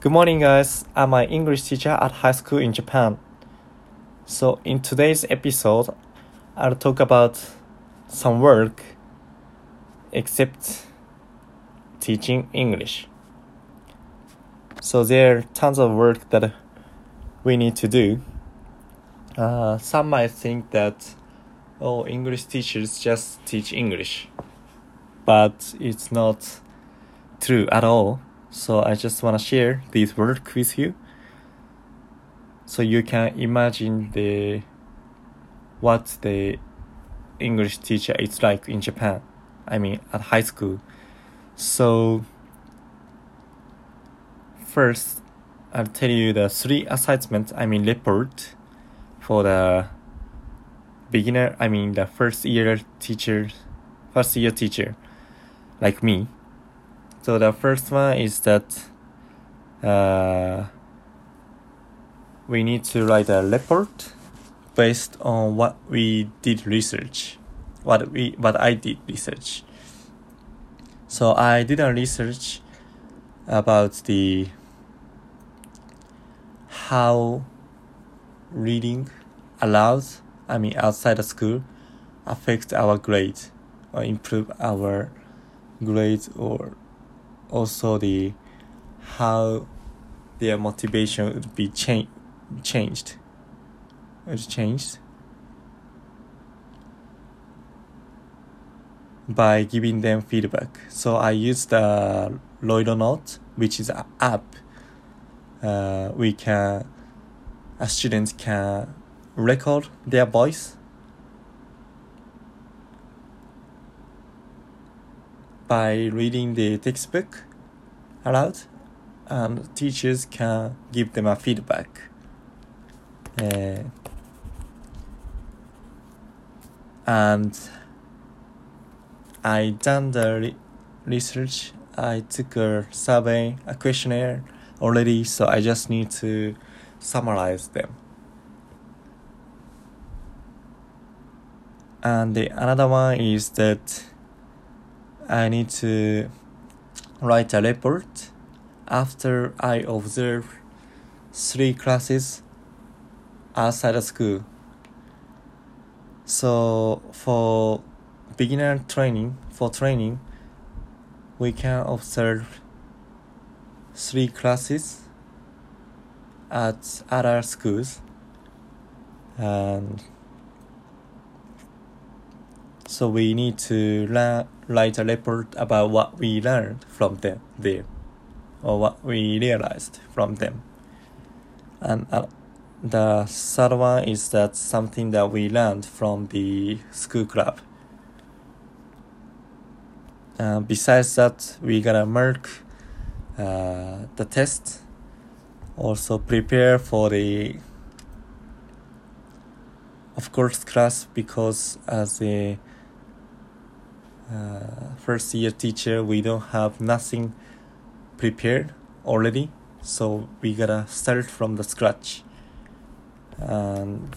Good morning, guys. I'm an English teacher at high school in Japan. So, in today's episode, I'll talk about some work except teaching English. So, there are tons of work that we need to do. Uh, some might think that, oh, English teachers just teach English. But it's not true at all. So I just want to share this work with you. So you can imagine the what the English teacher is like in Japan. I mean at high school. So first I'll tell you the three assignments I mean report for the beginner I mean the first year teacher first year teacher like me so the first one is that uh, we need to write a report based on what we did research, what we what I did research. So I did a research about the how reading aloud I mean outside of school affect our grade or improve our grade or also the how their motivation would be cha- changed. It's changed by giving them feedback. So I used the LoiLo Note, which is an app. Uh, we can a student can record their voice by reading the textbook aloud and teachers can give them a feedback. Uh, and I done the re- research. I took a survey a questionnaire already so I just need to summarize them. And the another one is that I need to write a report after I observe three classes outside of school. So for beginner training, for training, we can observe three classes at other schools and so we need to la- write a report about what we learned from them there, or what we realized from them. And uh, the third one is that something that we learned from the school club. Uh, besides that, we gotta mark uh, the test, also prepare for the of course class because as a uh, first year teacher we don't have nothing prepared already so we gotta start from the scratch. And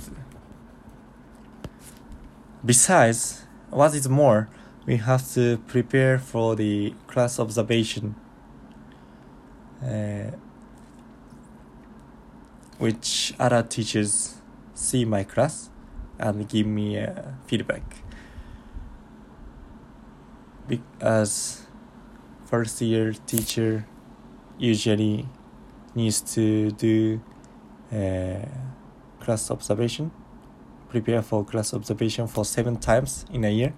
besides what is more we have to prepare for the class observation uh, which other teachers see my class and give me uh, feedback as first year teacher usually needs to do uh, class observation prepare for class observation for seven times in a year.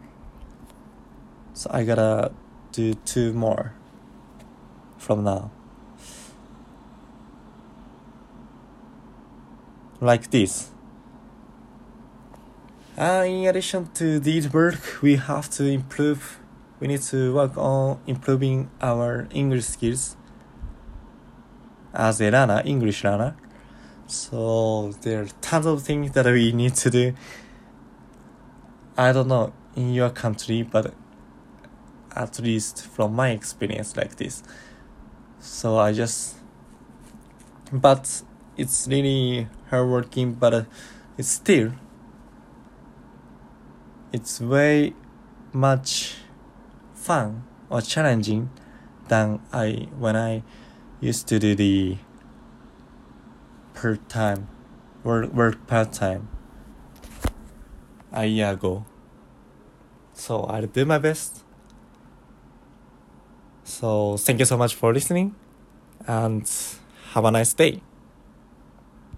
So i gotta do two more from now. Like this. Uh, in addition to this work we have to improve we need to work on improving our English skills as a learner, English learner. So there are tons of things that we need to do. I don't know in your country, but at least from my experience like this. So I just, but it's really hard working, but it's still, it's way much fun or challenging than I when I used to do the part time work work part time a year ago. So I'll do my best. So thank you so much for listening and have a nice day.